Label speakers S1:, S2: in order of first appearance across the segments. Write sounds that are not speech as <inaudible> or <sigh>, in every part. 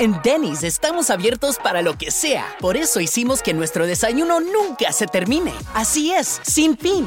S1: En Denny's estamos abiertos para lo que sea. Por eso hicimos que nuestro desayuno nunca se termine. Así es, sin fin.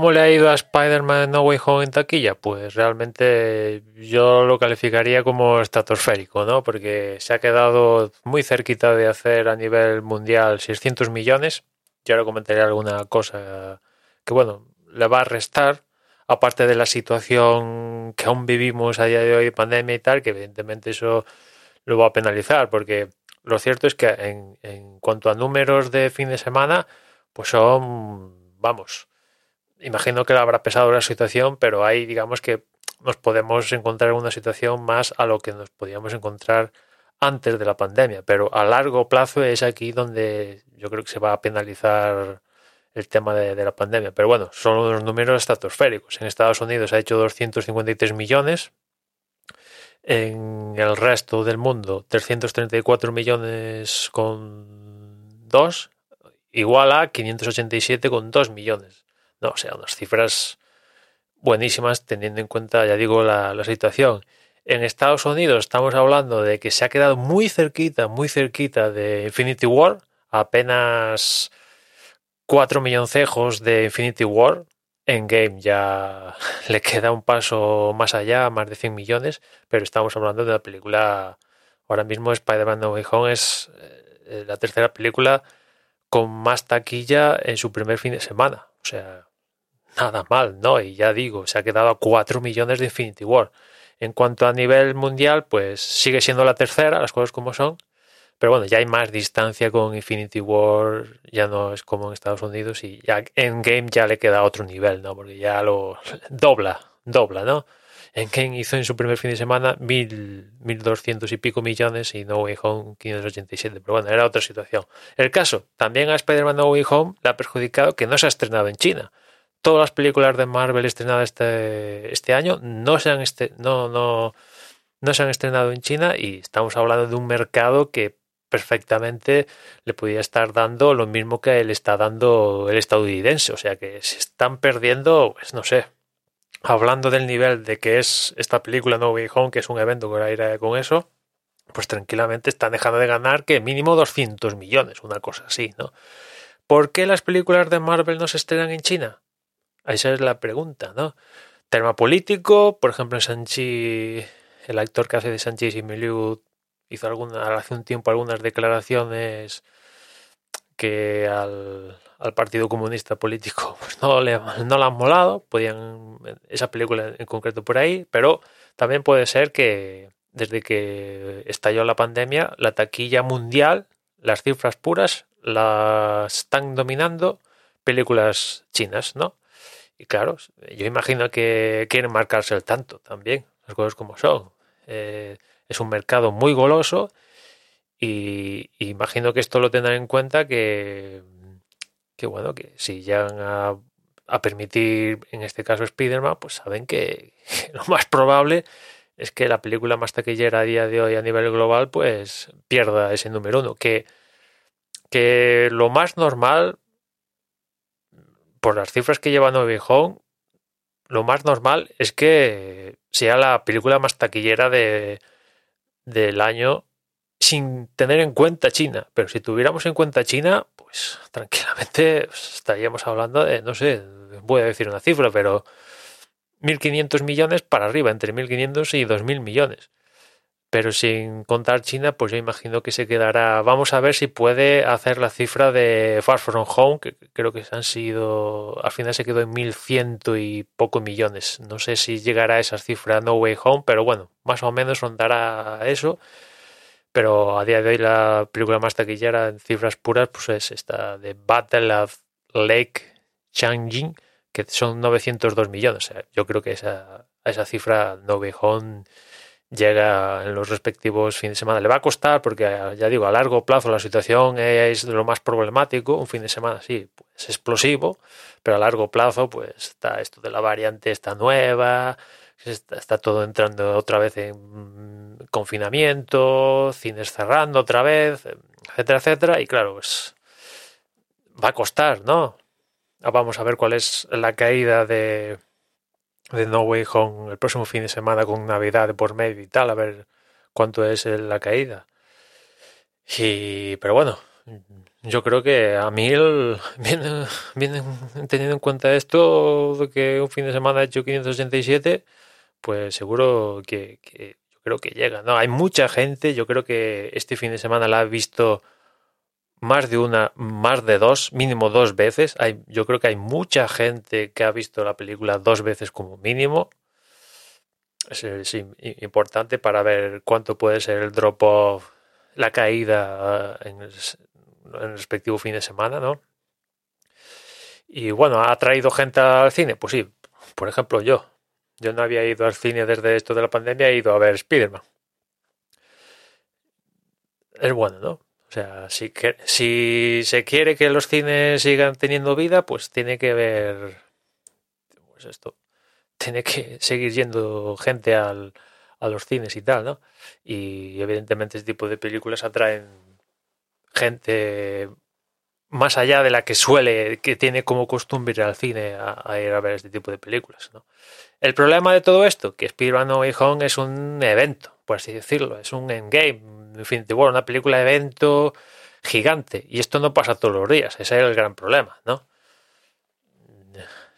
S2: ¿Cómo le ha ido a Spider-Man No Way Home en taquilla? Pues realmente yo lo calificaría como estratosférico, ¿no? Porque se ha quedado muy cerquita de hacer a nivel mundial 600 millones. Yo ahora comentaré alguna cosa que, bueno, le va a restar, aparte de la situación que aún vivimos a día de hoy, pandemia y tal, que evidentemente eso lo va a penalizar, porque lo cierto es que en, en cuanto a números de fin de semana, pues son, vamos, imagino que habrá pesado la situación, pero ahí digamos que nos podemos encontrar en una situación más a lo que nos podíamos encontrar antes de la pandemia, pero a largo plazo es aquí donde yo creo que se va a penalizar el tema de, la pandemia. Pero bueno, son unos números estratosféricos. En Estados Unidos ha hecho 253 millones, en el resto del mundo 334 millones con 2, igual a 587 con 2 millones. No, o sea, unas cifras buenísimas teniendo en cuenta, ya digo, la, situación. En Estados Unidos estamos hablando de que se ha quedado muy cerquita, muy cerquita de Infinity War, apenas 4 milloncejos de Infinity War. En Game ya <laughs> le queda un paso más allá, más de 100 millones, pero estamos hablando de una película, ahora mismo Spider-Man No Way Home es eh, la tercera película con más taquilla en su primer fin de semana. O sea, nada mal, ¿no? Y ya digo, se ha quedado a 4 millones de Infinity War. En cuanto a nivel mundial, pues sigue siendo la tercera, las cosas como son. Pero bueno, ya hay más distancia con Infinity War, ya no es como en Estados Unidos y ya en Game ya le queda otro nivel, ¿no? Porque ya lo <laughs> dobla, dobla, ¿no? En Game hizo en su primer fin de semana mil, mil doscientos y pico millones y No Way Home 587. Pero bueno, era otra situación. El caso, también a Spider-Man No Way Home le ha perjudicado que no se ha estrenado en China todas las películas de Marvel estrenadas este, este año no se, han este, no, no, no se han estrenado en China y estamos hablando de un mercado que perfectamente le podría estar dando lo mismo que le está dando el estadounidense. O sea que se están perdiendo, pues no sé, hablando del nivel de que es esta película No Way Home, que es un evento que ir con eso, pues tranquilamente están dejando de ganar que mínimo 200 millones, una cosa así, ¿no? ¿Por qué las películas de Marvel no se estrenan en China? Esa es la pregunta, ¿no? Tema político, por ejemplo, Sanchi, el actor que hace de Sanchi Similiu hizo alguna, hace un tiempo algunas declaraciones que al, Partido Comunista Político <laughs> pues no, le, no le han molado, podían, esa película en concreto por ahí, pero también puede ser que desde que estalló la pandemia, la taquilla mundial, las cifras puras, las están dominando películas chinas, ¿no? Y claro, yo imagino que quieren marcarse el tanto también, las cosas como son. Eh, es un mercado muy goloso y, imagino que esto lo tendrán en cuenta que, bueno, que si llegan a, a permitir, en este caso Spider-Man, pues saben que, <laughs> lo más probable es que la película más taquillera a día de hoy a nivel global pues pierda ese número uno. Que, que lo más normal por las cifras que lleva No lo más normal es que sea la película más taquillera de, del año sin tener en cuenta China. Pero si tuviéramos en cuenta China, pues tranquilamente estaríamos hablando de, no sé, voy a decir una cifra, pero 1.500 millones para arriba, entre 1.500 y 2.000 millones pero sin contar China, pues yo imagino que se quedará. Vamos a ver si puede hacer la cifra de Far From Home, que creo que han sido. Al final se quedó en 1100 y poco millones. No sé si llegará a esa cifra No Way Home, pero bueno, más o menos rondará eso. Pero a día de hoy la película más taquillera en cifras puras pues es esta de Battle of Lake Changjin, que son 902 millones. Yo creo que esa esa cifra No Way Home llega en los respectivos fines de semana. Le va a costar porque, ya digo, a largo plazo la situación es lo más problemático. Un fin de semana sí, pues explosivo, pero a largo plazo pues está esto de la variante esta nueva, está, todo entrando otra vez en confinamiento, cines cerrando otra vez, etcétera, etcétera. Y claro, pues va a costar, ¿no? Vamos a ver cuál es la caída de de No Way Home el próximo fin de semana con Navidad por medio y tal, a ver cuánto es la caída. Y, pero bueno, yo creo que a mí vienen, <laughs> vienen teniendo en cuenta esto que un fin de semana ha hecho 587, pues seguro que, que, yo creo que llega. No, hay mucha gente, yo creo que este fin de semana la ha visto más de una, más de dos, mínimo dos veces. Hay, yo creo que hay mucha gente que ha visto la película dos veces como mínimo. Es, importante para ver cuánto puede ser el drop-off, la caída en el, respectivo fin de semana, ¿no? Y bueno, ¿ha traído gente al cine? Pues sí, por ejemplo yo. Yo no había ido al cine desde esto de la pandemia, he ido a ver Spider-Man. Es bueno, ¿no? O sea, si, que, si se quiere que los cines sigan teniendo vida, pues tiene que ver. Pues esto. Tiene que seguir yendo gente al, a los cines y tal, ¿no? Y evidentemente este tipo de películas atraen gente más allá de la que suele, que tiene como costumbre ir al cine a, ir a ver este tipo de películas, ¿no? El problema de todo esto, que Spider-Man No Way Home es un evento, por así decirlo, es un endgame, Infinity War, una película de evento gigante. Y esto no pasa todos los días, ese es el gran problema, ¿no?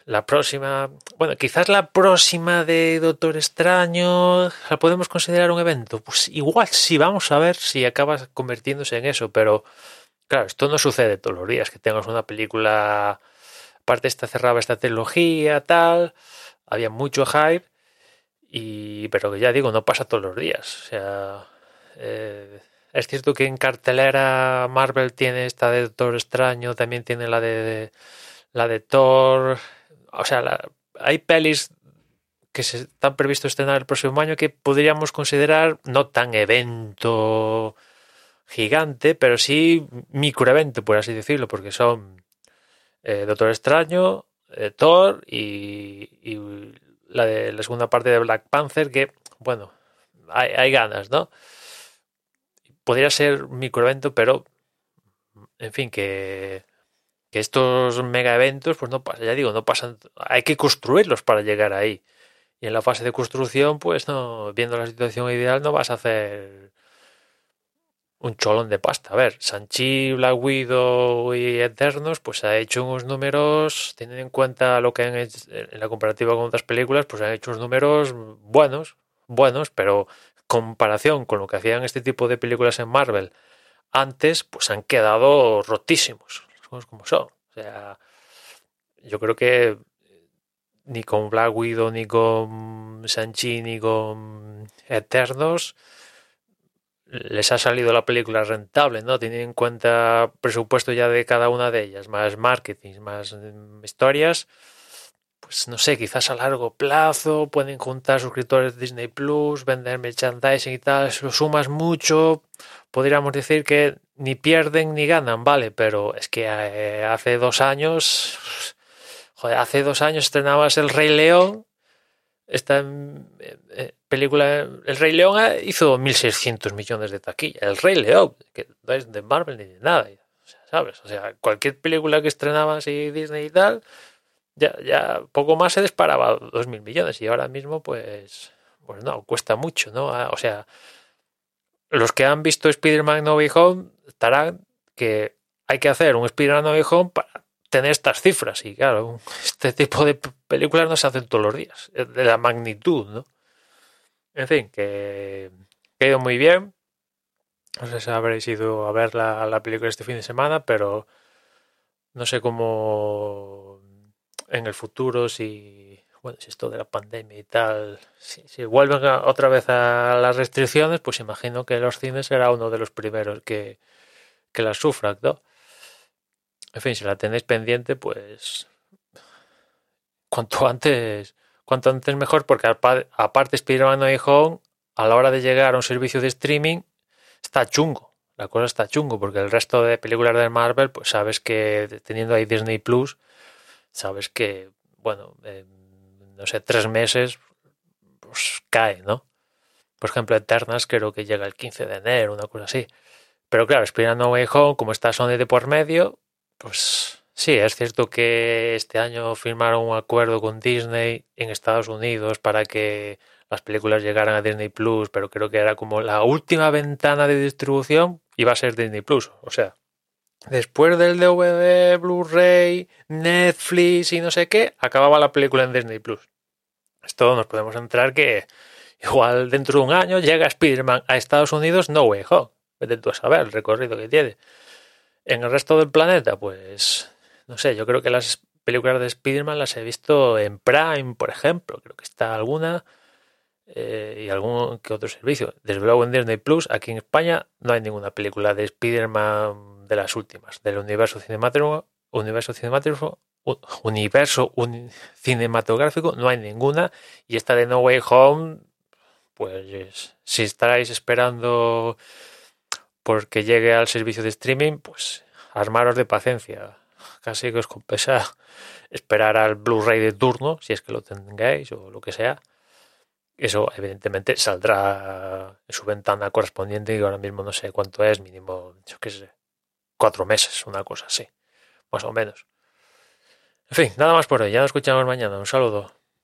S2: La próxima, bueno, quizás la próxima de Doctor Extraño la podemos considerar un evento. Pues igual sí, vamos a ver si acaba convirtiéndose en eso, pero claro, esto no sucede todos los días, que tengas una película, aparte esta cerrada esta trilogía, tal, había mucho hype, y pero ya digo, no pasa todos los días. O sea, eh, es cierto que en cartelera Marvel tiene esta de Doctor Extraño, también tiene la de, la de Thor. O sea, hay pelis que se están previstos estrenar el próximo año que podríamos considerar no tan evento gigante, pero sí microevento, por así decirlo, porque son eh, Doctor Extraño, eh, Thor y, la de la segunda parte de Black Panther, que, bueno, hay, hay ganas, ¿no? Podría ser microevento, pero en fin, que, estos mega eventos, pues no pasa, ya digo, no pasan, hay que construirlos para llegar ahí. Y en la fase de construcción, pues no, viendo la situación ideal, no vas a hacer un cholón de pasta. A ver, Sanchi, Black Widow y Eternos, pues ha hecho unos números, teniendo en cuenta lo que han hecho en la comparativa con otras películas, pues han hecho unos números buenos, buenos, pero comparación con lo que hacían este tipo de películas en Marvel antes, pues han quedado rotísimos, como son. O sea, yo creo que ni con Black Widow, ni con Sanchi, ni con Eternos les ha salido la película rentable, ¿no? Teniendo en cuenta presupuesto ya de cada una de ellas, más marketing, más mm, historias pues no sé, quizás a largo plazo pueden juntar suscriptores de Disney Plus, vender merchandising y tal, si lo sumas mucho, podríamos decir que ni pierden ni ganan, vale, pero es que eh, hace dos años, joder, hace dos años estrenabas El Rey León, esta eh, eh, película, El Rey León hizo 1.600 millones de taquilla, El Rey León, que no es de Marvel ni de nada, ¿sabes? O sea, cualquier película que estrenaba así Disney y tal, ya, ya poco más se disparaba dos mil millones y ahora mismo pues, pues no, cuesta mucho, ¿no? Ah, o sea, los que han visto Spider-Man No Way Home estarán que hay que hacer un Spider-Man No Way Home para tener estas cifras y claro, este tipo de películas no se hacen todos los días, de la magnitud, ¿no? En fin, que, ha ido muy bien. No sé si habréis ido a ver la película este fin de semana, pero no sé cómo en el futuro, si, bueno, si esto de la pandemia y tal, si, vuelven otra vez a las restricciones, pues imagino que los cines será uno de los primeros que, que las sufran, ¿no? En fin, si la tenéis pendiente, pues cuanto antes, cuanto antes mejor, porque aparte Spider-Man No Way Home, a la hora de llegar a un servicio de streaming, está chungo. La cosa está chungo, porque el resto de películas de Marvel, pues sabes que teniendo ahí Disney Plus, sabes que, bueno, no sé, tres meses, pues cae, ¿no? Por ejemplo, Eternas creo que llega el 15 de enero, una cosa así. Pero claro, Spider-Man No Way Home, como está Sony de por medio, pues Sí, es cierto que este año firmaron un acuerdo con Disney en Estados Unidos para que las películas llegaran a Disney Plus, pero creo que era como la última ventana de distribución iba a ser Disney Plus. O sea, después del DVD, Blu-ray, Netflix y no sé qué, acababa la película en Disney Plus. Esto nos podemos entrar que igual dentro de un año llega Spider-Man a Estados Unidos, no way home. Vete tú a saber el recorrido que tiene. En el resto del planeta, pues no sé, yo creo que las películas de Spider-Man las he visto en Prime, por ejemplo, creo que está alguna eh, y algún que otro servicio. Desde luego en Disney Plus, aquí en España no hay ninguna película de Spider-Man de las últimas, del universo cinematográfico, universo cinematográfico, universo cinematográfico, no hay ninguna. Y esta de No Way Home, pues si estaréis esperando porque llegue al servicio de streaming, pues armaros de paciencia casi que os compensa <laughs> esperar al Blu-ray de turno, si es que lo tengáis o lo que sea. Eso evidentemente saldrá en su ventana correspondiente y ahora mismo no sé cuánto es, mínimo, yo qué sé, cuatro meses, una cosa así, más o menos. En fin, nada más por hoy, ya nos escuchamos mañana, un saludo.